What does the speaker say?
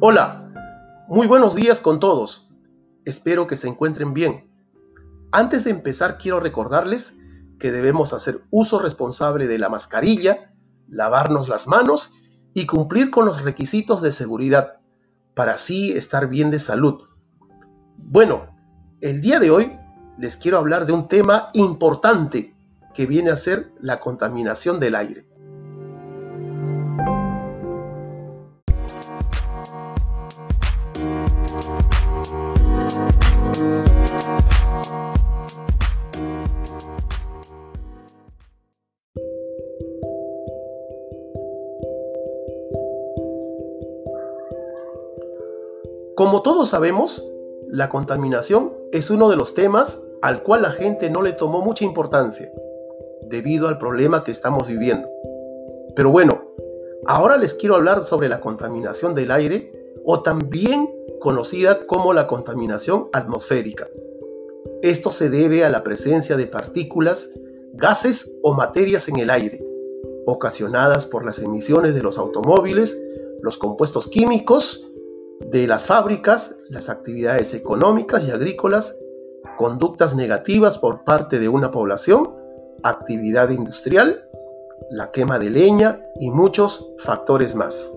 Hola, muy buenos días con todos. Espero que se encuentren bien. Antes de empezar quiero recordarles que debemos hacer uso responsable de la mascarilla, lavarnos las manos y cumplir con los requisitos de seguridad para así estar bien de salud. Bueno, el día de hoy les quiero hablar de un tema importante que viene a ser la contaminación del aire. Como todos sabemos, la contaminación es uno de los temas al cual la gente no le tomó mucha importancia, debido al problema que estamos viviendo. Pero bueno, ahora les quiero hablar sobre la contaminación del aire o también conocida como la contaminación atmosférica. Esto se debe a la presencia de partículas, gases o materias en el aire, ocasionadas por las emisiones de los automóviles, los compuestos químicos, de las fábricas, las actividades económicas y agrícolas, conductas negativas por parte de una población, actividad industrial, la quema de leña y muchos factores más.